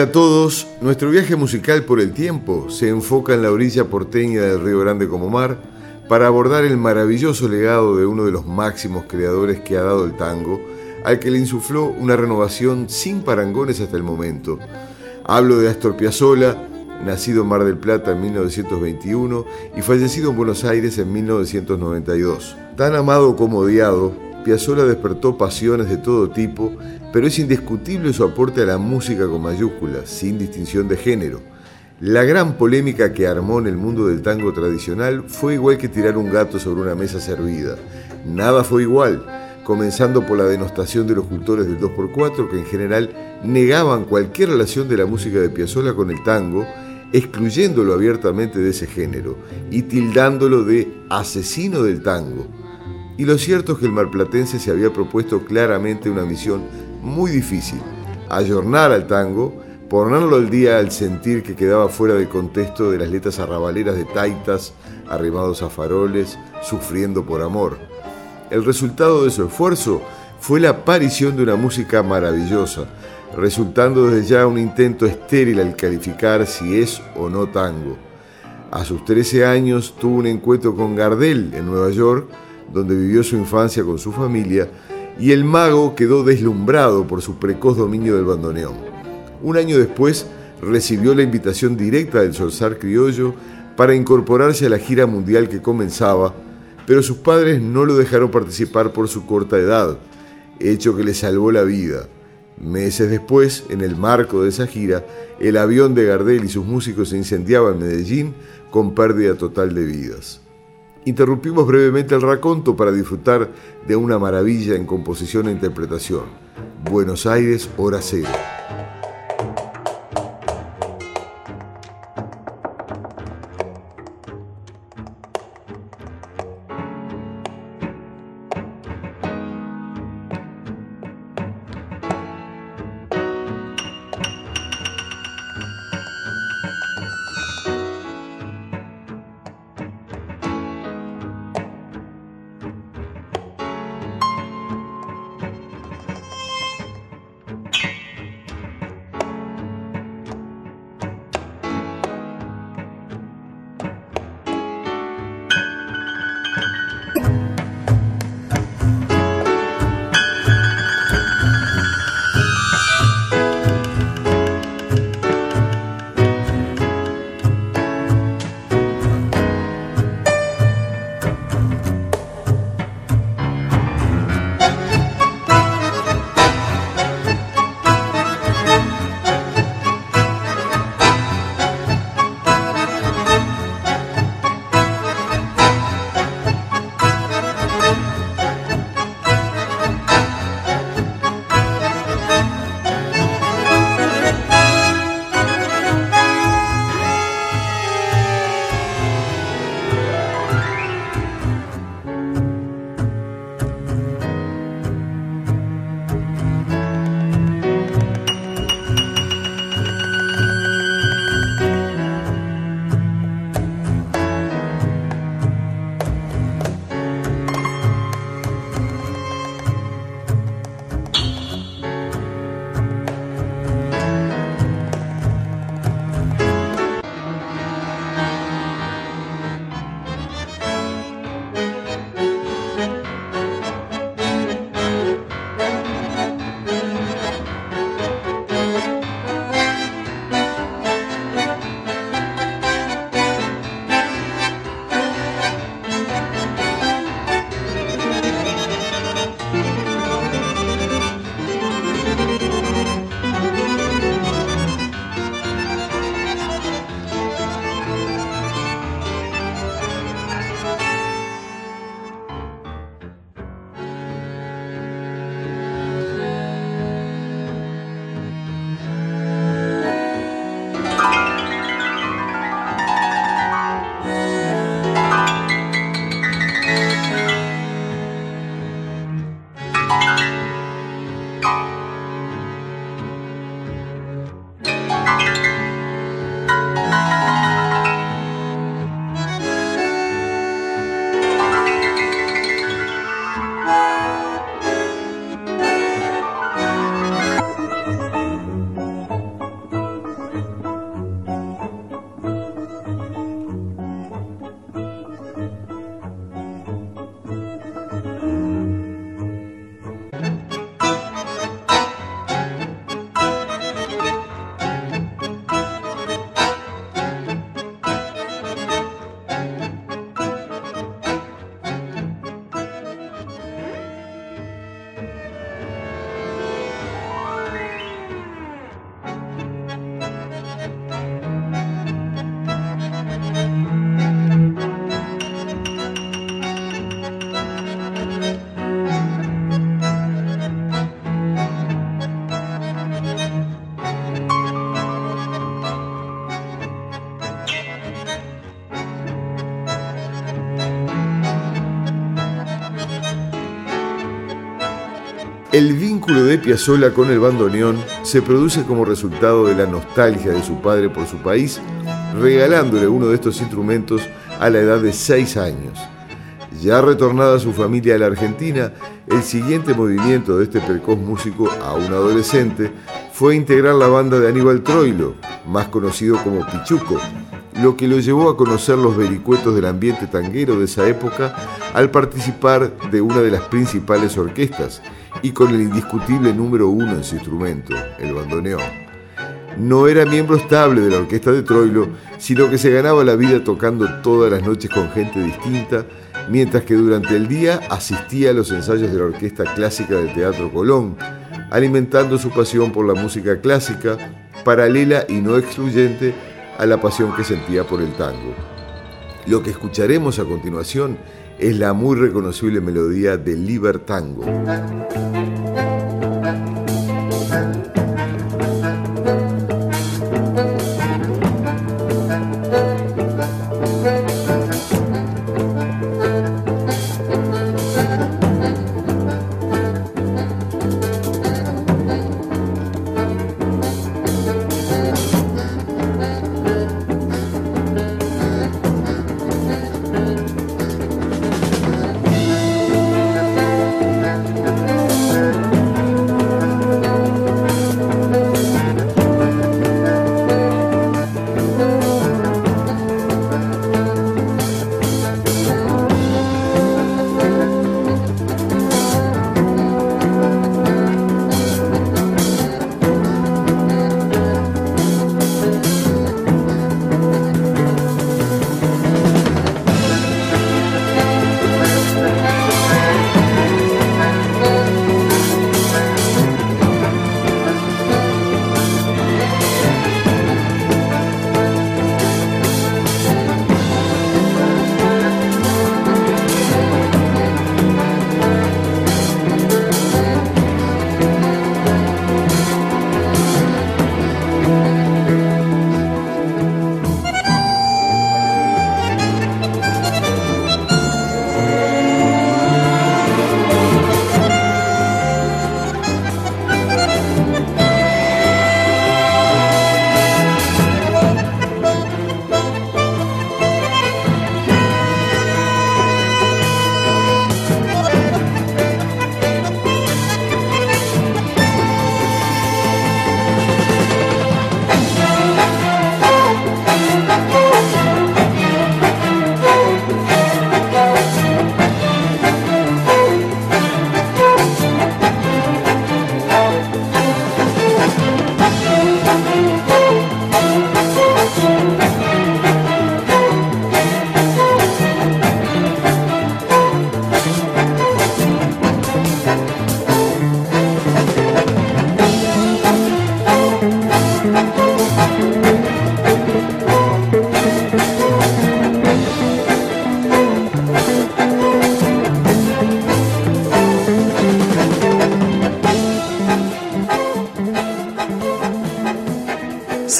Hola a todos, nuestro viaje musical por el tiempo se enfoca en la orilla porteña del Río Grande como mar para abordar el maravilloso legado de uno de los máximos creadores que ha dado el tango, al que le insufló una renovación sin parangones hasta el momento. Hablo de Astor Piazzolla, nacido en Mar del Plata en 1921 y fallecido en Buenos Aires en 1992. Tan amado como odiado, Piazzolla despertó pasiones de todo tipo, pero es indiscutible su aporte a la música con mayúsculas, sin distinción de género. La gran polémica que armó en el mundo del tango tradicional fue igual que tirar un gato sobre una mesa servida. Nada fue igual, comenzando por la denostación de los cultores del 2x4 que en general negaban cualquier relación de la música de Piazzolla con el tango, excluyéndolo abiertamente de ese género y tildándolo de asesino del tango. Y lo cierto es que el marplatense se había propuesto claramente una misión muy difícil, ayornar al tango, ponerlo al día al sentir que quedaba fuera del contexto de las letras arrabaleras de taitas, arrimados a faroles, sufriendo por amor. El resultado de su esfuerzo fue la aparición de una música maravillosa, resultando desde ya un intento estéril al calificar si es o no tango. A sus 13 años tuvo un encuentro con Gardel en Nueva York, donde vivió su infancia con su familia, y el mago quedó deslumbrado por su precoz dominio del bandoneón. Un año después recibió la invitación directa del Solsar Criollo para incorporarse a la gira mundial que comenzaba, pero sus padres no lo dejaron participar por su corta edad, hecho que le salvó la vida. Meses después, en el marco de esa gira, el avión de Gardel y sus músicos se incendiaba en Medellín con pérdida total de vidas. Interrumpimos brevemente el raconto para disfrutar de una maravilla en composición e interpretación. Buenos Aires, hora cero. Vínculo de Piazzolla con el bandoneón se produce como resultado de la nostalgia de su padre por su país, regalándole uno de estos instrumentos a la edad de 6 años. Ya retornada su familia a la Argentina, el siguiente movimiento de este precoz músico a un adolescente fue integrar la banda de Aníbal Troilo, más conocido como Pichuco, lo que lo llevó a conocer los vericuetos del ambiente tanguero de esa época al participar de una de las principales orquestas y con el indiscutible número uno en su instrumento, el bandoneón. No era miembro estable de la orquesta de Troilo, sino que se ganaba la vida tocando todas las noches con gente distinta, mientras que durante el día asistía a los ensayos de la Orquesta Clásica del Teatro Colón, alimentando su pasión por la música clásica, paralela y no excluyente a la pasión que sentía por el tango. Lo que escucharemos a continuación es la muy reconocible melodía del Libertango.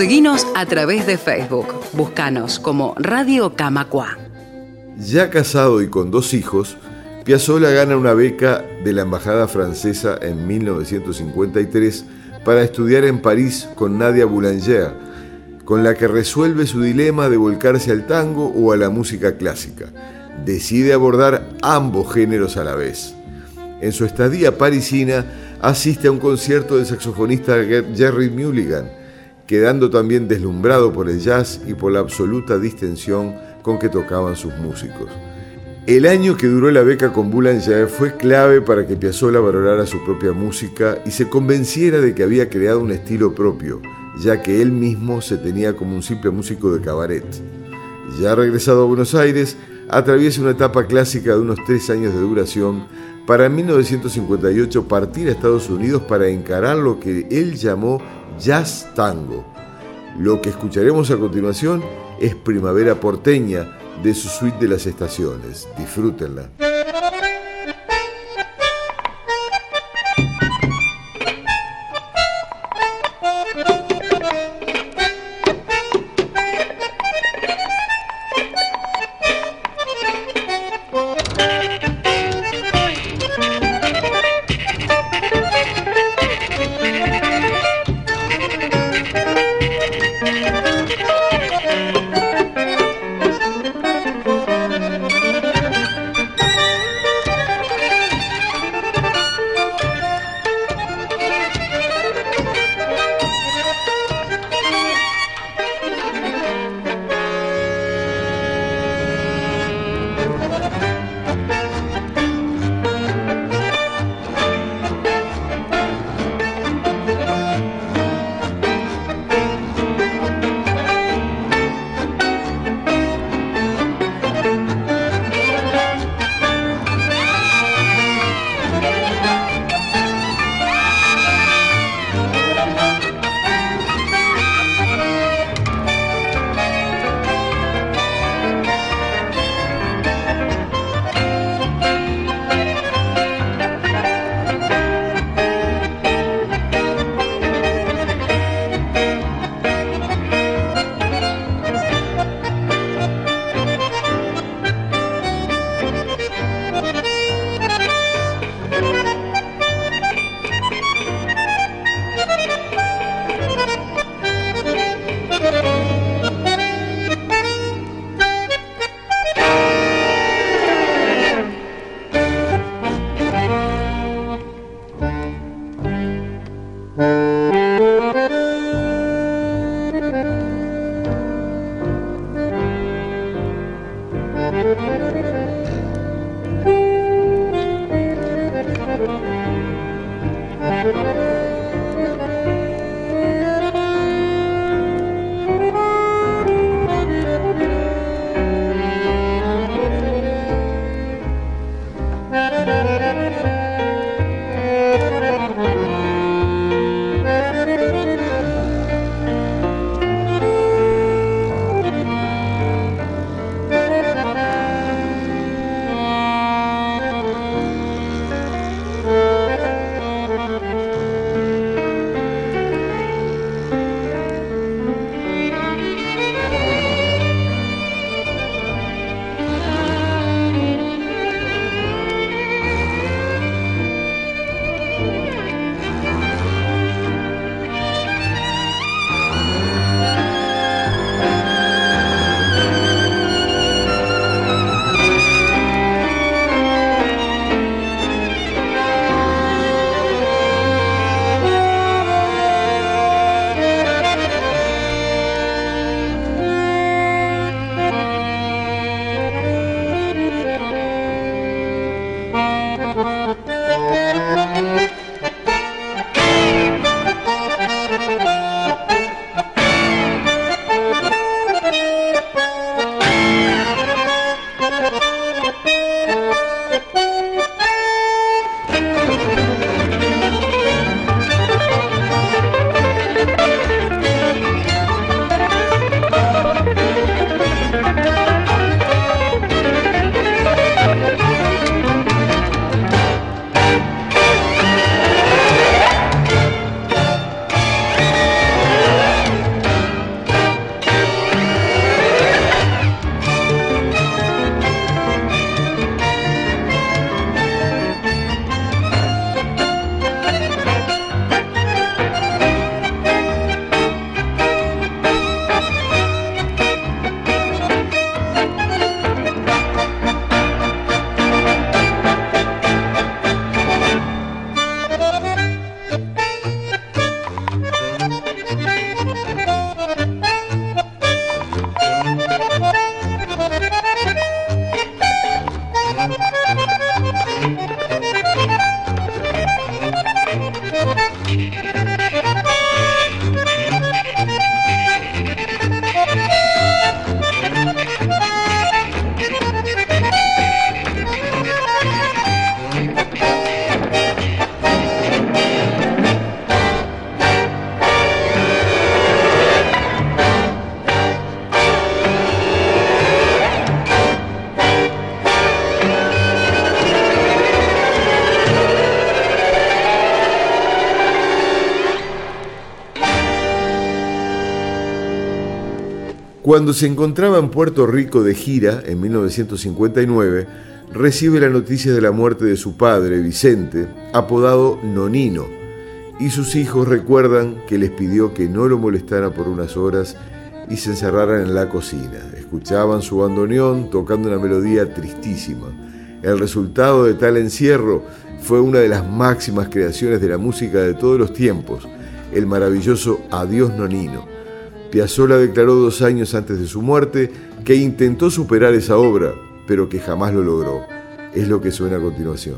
Seguinos a través de Facebook. Búscanos como Radio Camacua. Ya casado y con dos hijos, Piazzolla gana una beca de la Embajada Francesa en 1953 para estudiar en París con Nadia Boulanger, con la que resuelve su dilema de volcarse al tango o a la música clásica. Decide abordar ambos géneros a la vez. En su estadía parisina asiste a un concierto del saxofonista Jerry Mulligan, quedando también deslumbrado por el jazz y por la absoluta distensión con que tocaban sus músicos. El año que duró la beca con Boulanger fue clave para que Piazzolla valorara su propia música y se convenciera de que había creado un estilo propio, ya que él mismo se tenía como un simple músico de cabaret. Ya regresado a Buenos Aires, atraviesa una etapa clásica de unos tres años de duración para en 1958 partir a Estados Unidos para encarar lo que él llamó jazz tango. Lo que escucharemos a continuación es Primavera porteña de su suite de las estaciones. Disfrútenla. Cuando se encontraba en Puerto Rico de gira en 1959, recibe la noticia de la muerte de su padre, Vicente, apodado Nonino, y sus hijos recuerdan que les pidió que no lo molestara por unas horas y se encerraran en la cocina. Escuchaban su bandoneón tocando una melodía tristísima. El resultado de tal encierro fue una de las máximas creaciones de la música de todos los tiempos, el maravilloso Adiós Nonino. Piazzolla declaró dos años antes de su muerte que intentó superar esa obra, pero que jamás lo logró. Es lo que suena a continuación.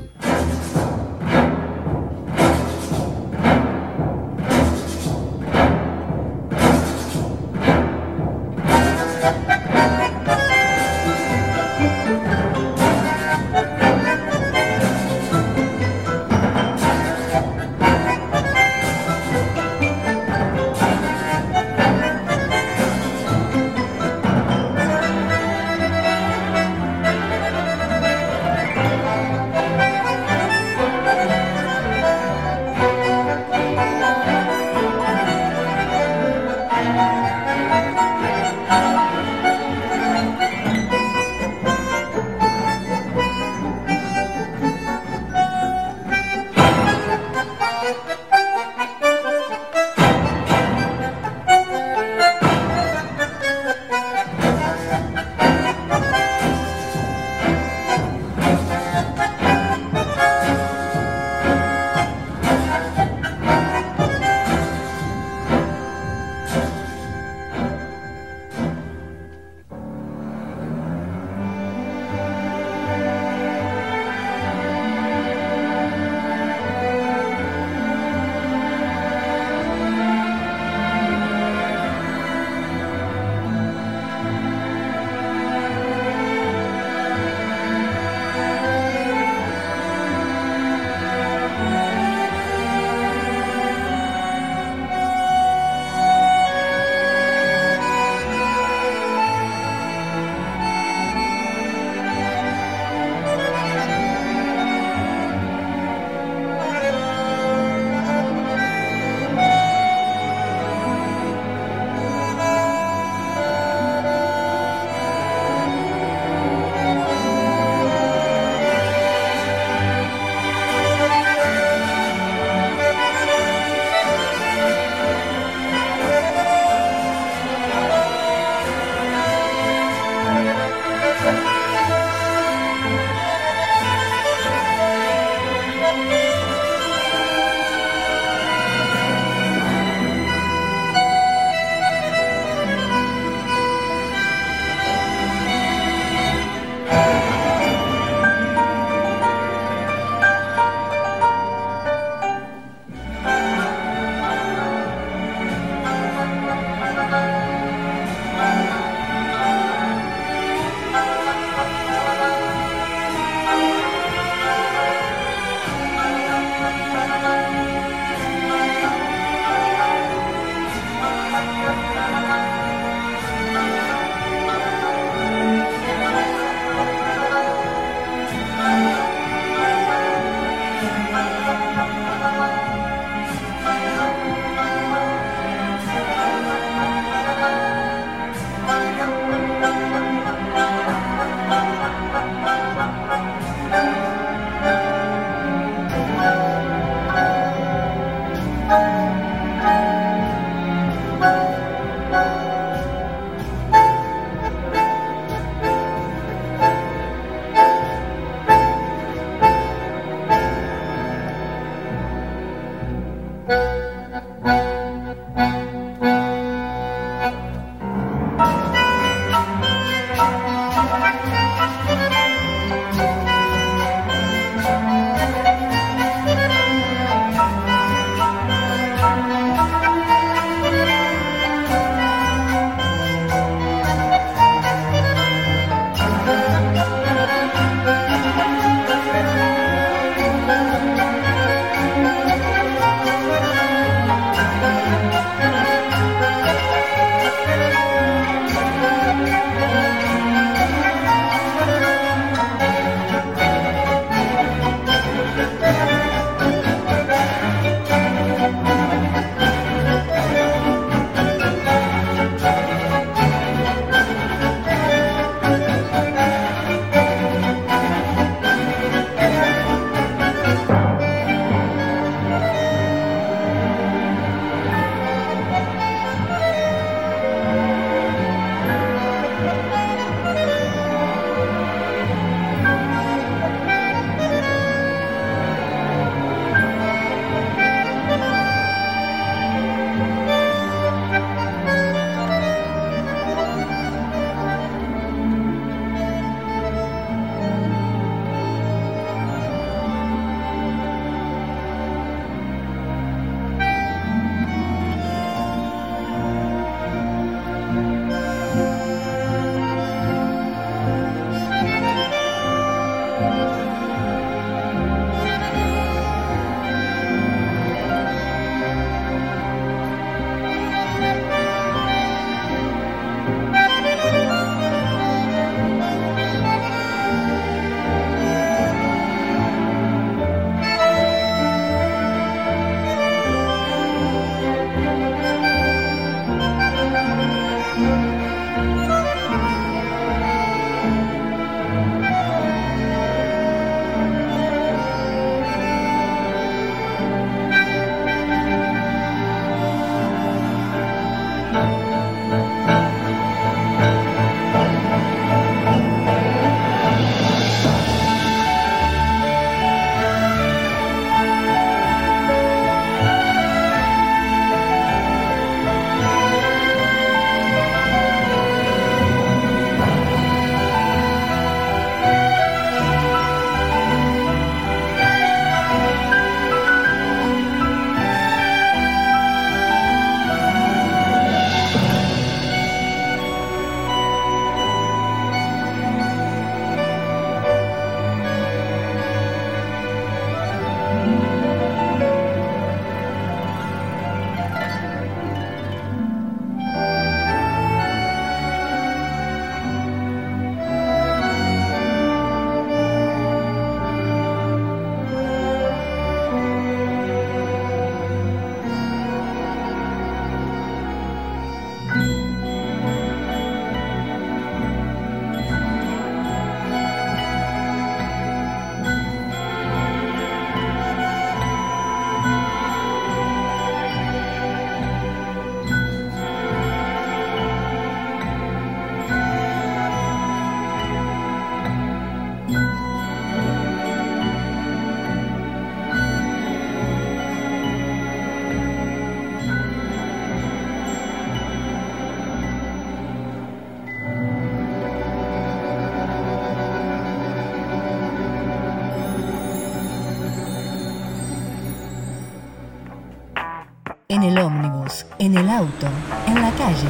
en el ómnibus, en el auto, en la calle.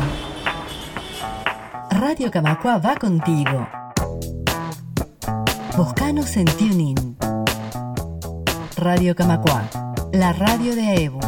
Radio Camacua va contigo. Buscanos en TuneIn. Radio Camacua, la radio de AEBU.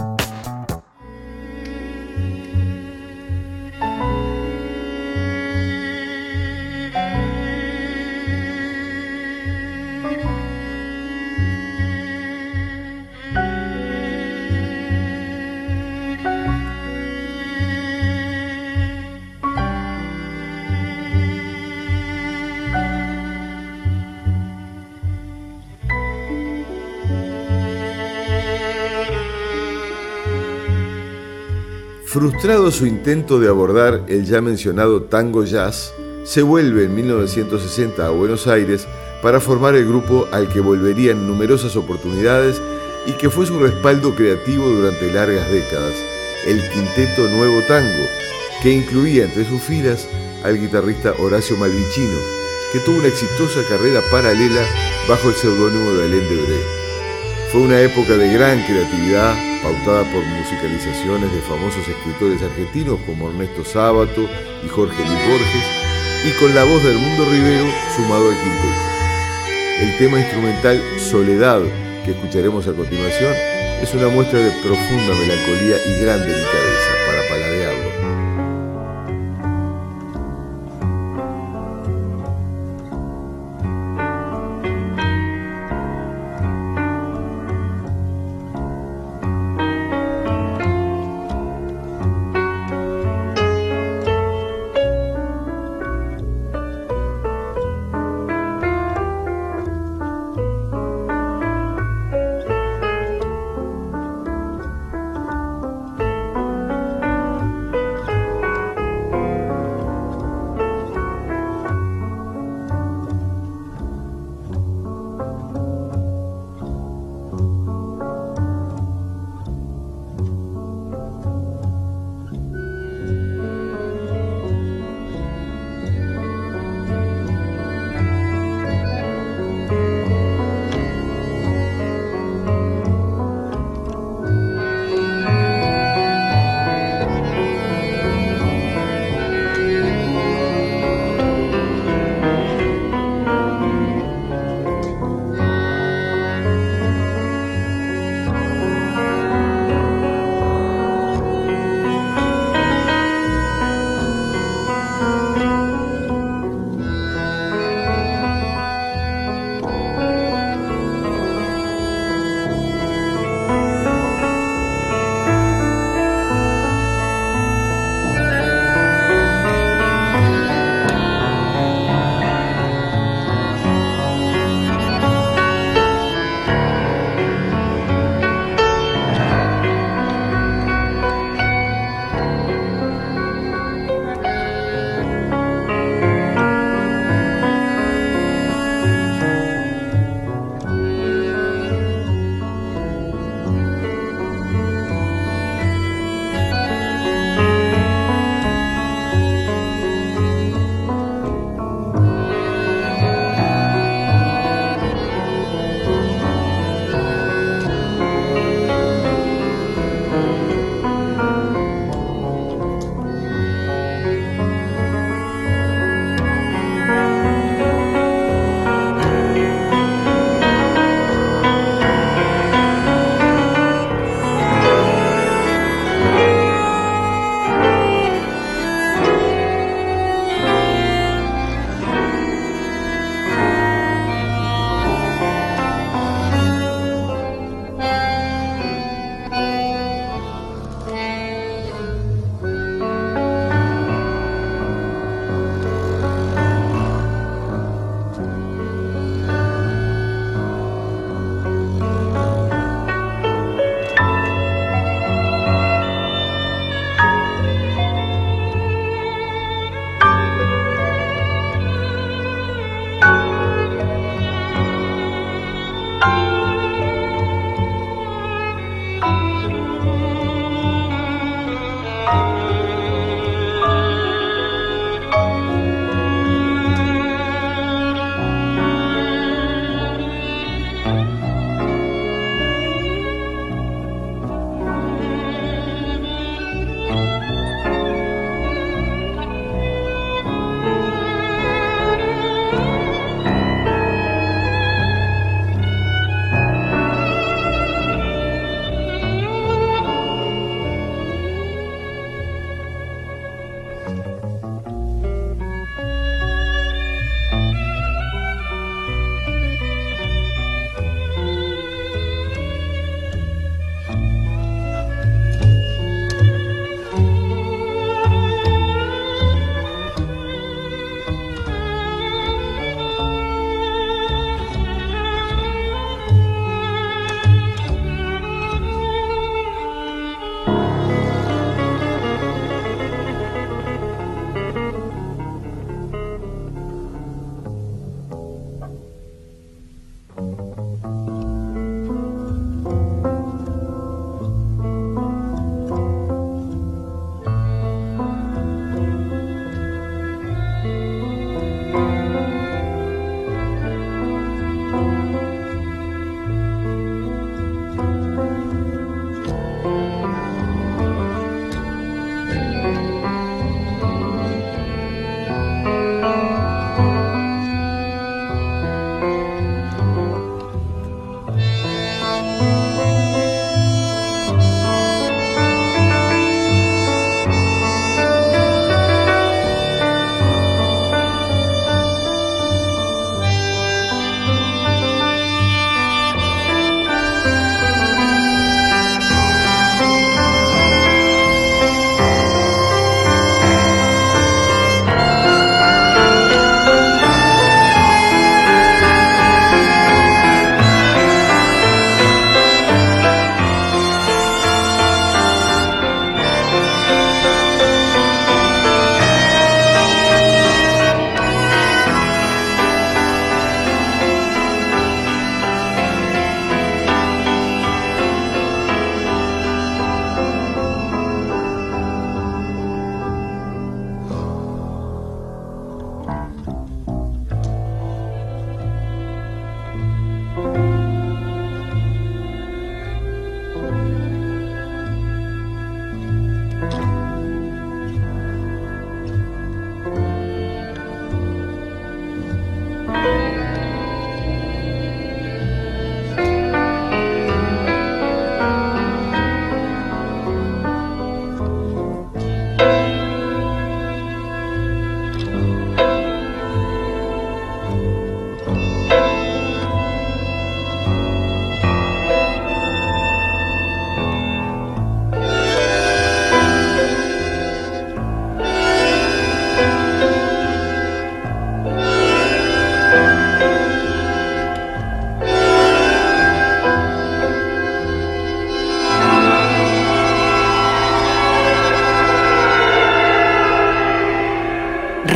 Frustrado su intento de abordar el ya mencionado tango jazz, se vuelve en 1960 a Buenos Aires para formar el grupo al que volvería en numerosas oportunidades y que fue su respaldo creativo durante largas décadas, el Quinteto Nuevo Tango, que incluía entre sus filas al guitarrista Horacio Malvicino, que tuvo una exitosa carrera paralela bajo el seudónimo de Alain Debré. Fue una época de gran creatividad, pautada por musicalizaciones de famosos escritores argentinos como Ernesto Sábato y Jorge Luis Borges, y con la voz del Mundo Rivero sumado al quinteto. El tema instrumental Soledad, que escucharemos a continuación, es una muestra de profunda melancolía y gran delicadeza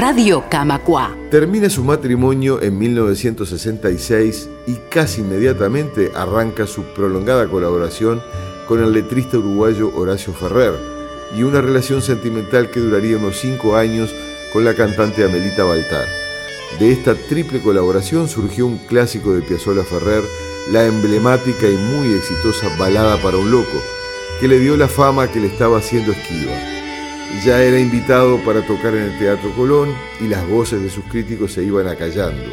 Radio Camacua. Termina su matrimonio en 1966 y casi inmediatamente arranca su prolongada colaboración con el letrista uruguayo Horacio Ferrer y una relación sentimental que duraría unos cinco años con la cantante Amelita Baltar. De esta triple colaboración surgió un clásico de Piazzolla Ferrer, la emblemática y muy exitosa Balada para un Loco, que le dio la fama que le estaba haciendo esquiva. Ya era invitado para tocar en el Teatro Colón y las voces de sus críticos se iban acallando.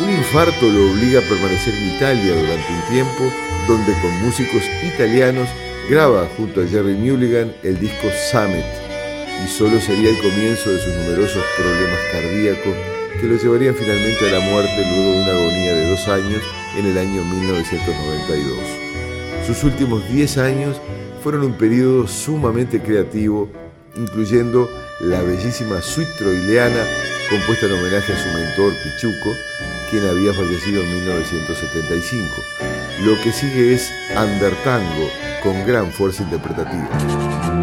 Un infarto lo obliga a permanecer en Italia durante un tiempo, donde con músicos italianos graba junto a Jerry Mulligan el disco Summit, y solo sería el comienzo de sus numerosos problemas cardíacos que lo llevarían finalmente a la muerte luego de una agonía de dos años en el año 1992. Sus últimos 10 años fueron un periodo sumamente creativo, incluyendo la bellísima suite troileana compuesta en homenaje a su mentor Pichuco, quien había fallecido en 1975. Lo que sigue es Tango con gran fuerza interpretativa.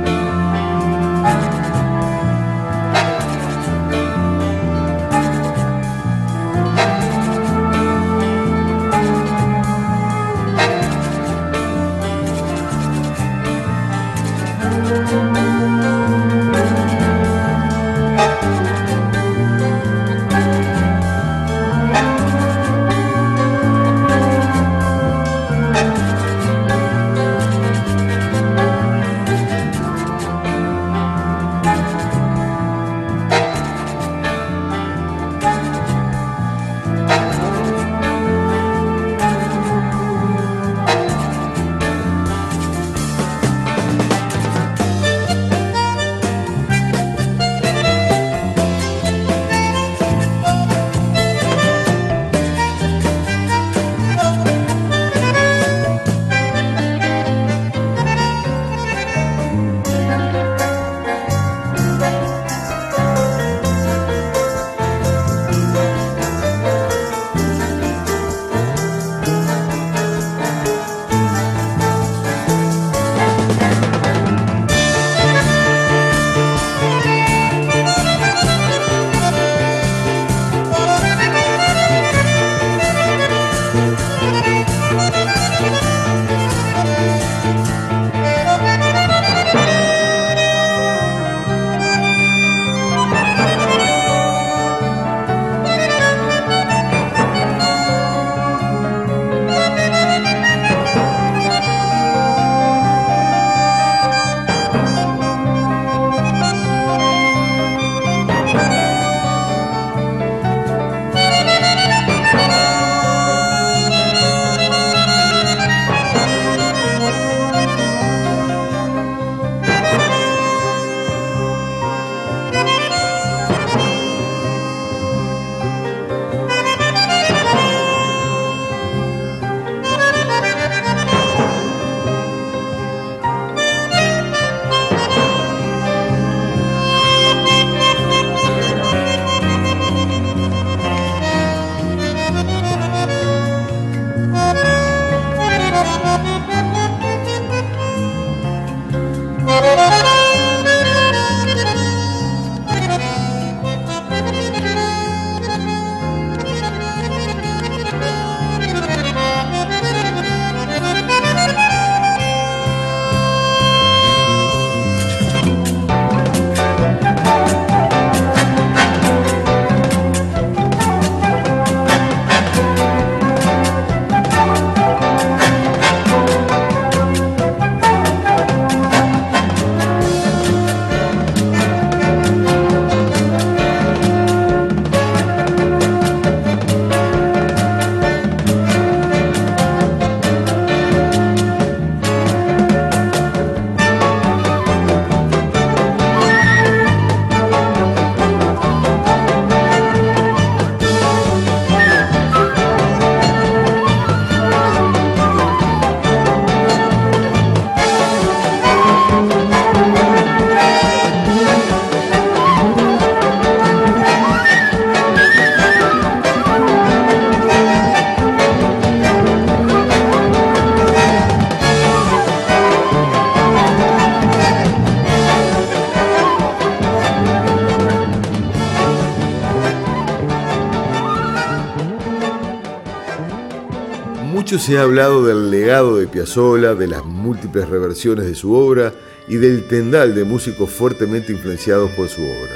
Ha hablado del legado de Piazzolla, de las múltiples reversiones de su obra y del tendal de músicos fuertemente influenciados por su obra.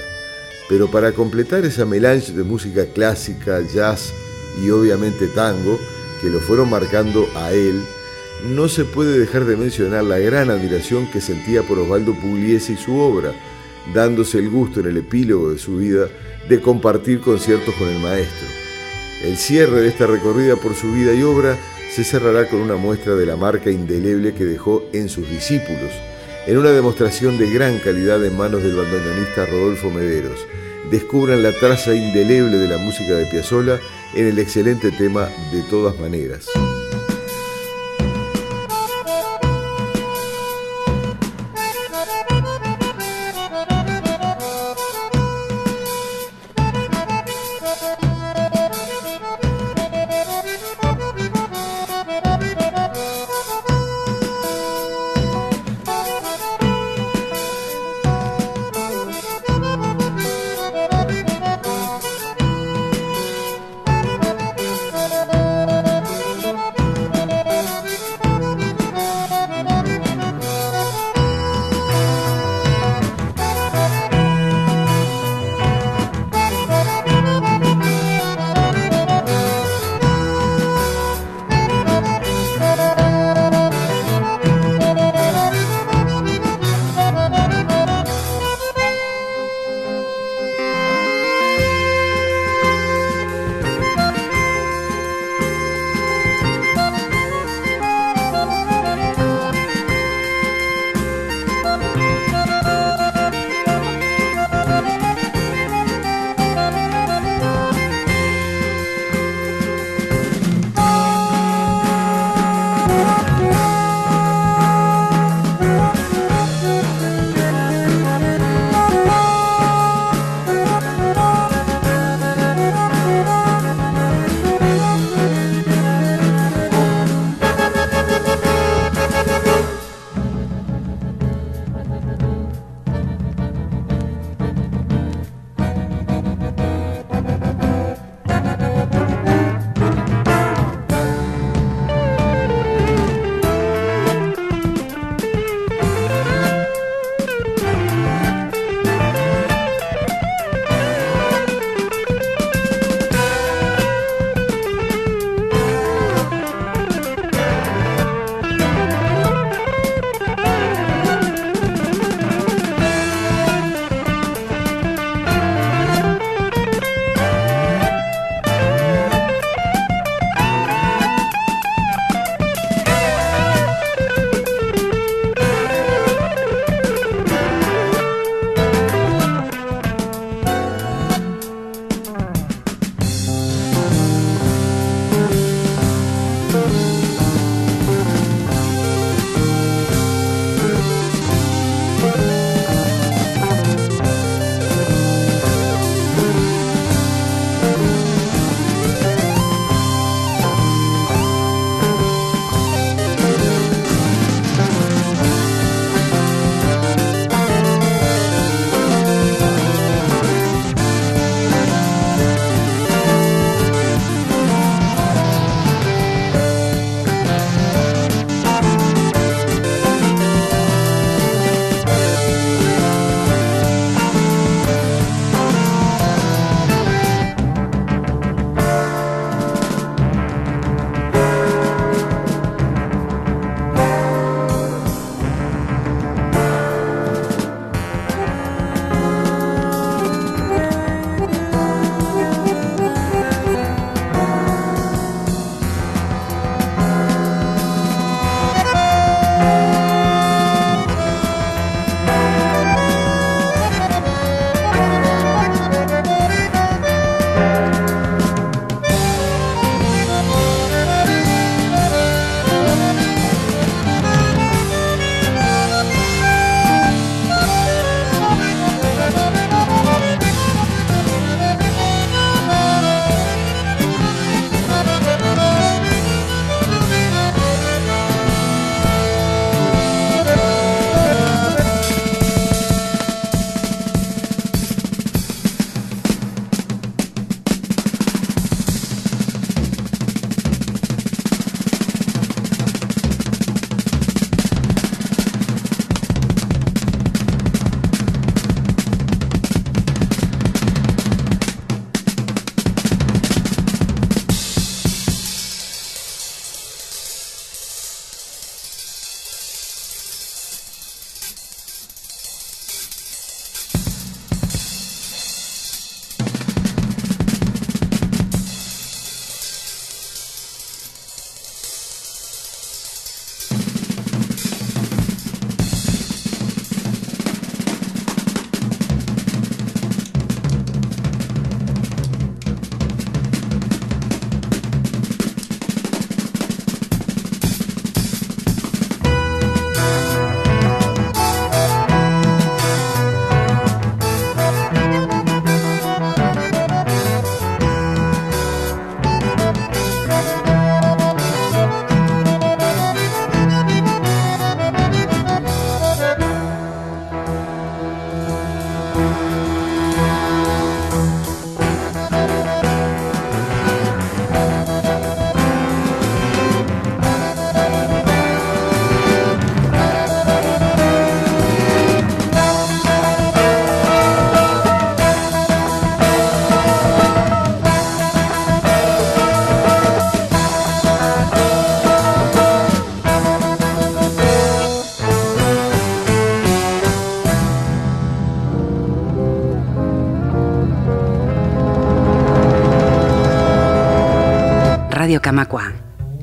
Pero para completar esa melange de música clásica, jazz y obviamente tango que lo fueron marcando a él, no se puede dejar de mencionar la gran admiración que sentía por Osvaldo Pugliese y su obra, dándose el gusto en el epílogo de su vida de compartir conciertos con el maestro. El cierre de esta recorrida por su vida y obra se cerrará con una muestra de la marca indeleble que dejó en sus discípulos, en una demostración de gran calidad en manos del bandoneonista Rodolfo Mederos. Descubran la traza indeleble de la música de Piazzolla en el excelente tema De todas maneras.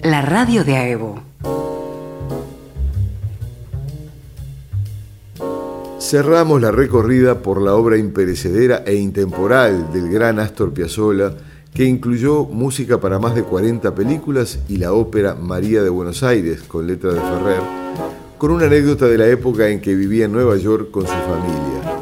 La radio de AEBO. Cerramos la recorrida por la obra imperecedera e intemporal del gran Astor Piazzolla, que incluyó música para más de 40 películas y la ópera María de Buenos Aires, con letra de Ferrer, con una anécdota de la época en que vivía en Nueva York con su familia.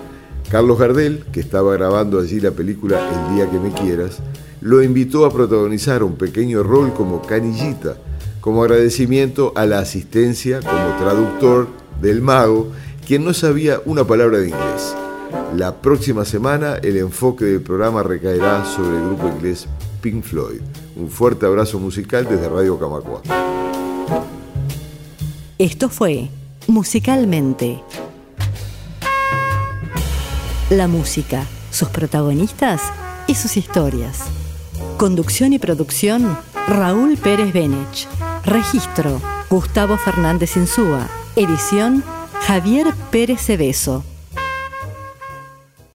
Carlos Gardel, que estaba grabando allí la película El día que me quieras, lo invitó a protagonizar un pequeño rol como canillita, como agradecimiento a la asistencia como traductor del mago, quien no sabía una palabra de inglés. La próxima semana el enfoque del programa recaerá sobre el grupo inglés Pink Floyd. Un fuerte abrazo musical desde Radio Camacua. Esto fue Musicalmente. La música, sus protagonistas y sus historias. Conducción y producción, Raúl Pérez Benech. Registro, Gustavo Fernández Insúa. Edición, Javier Pérez Cebeso.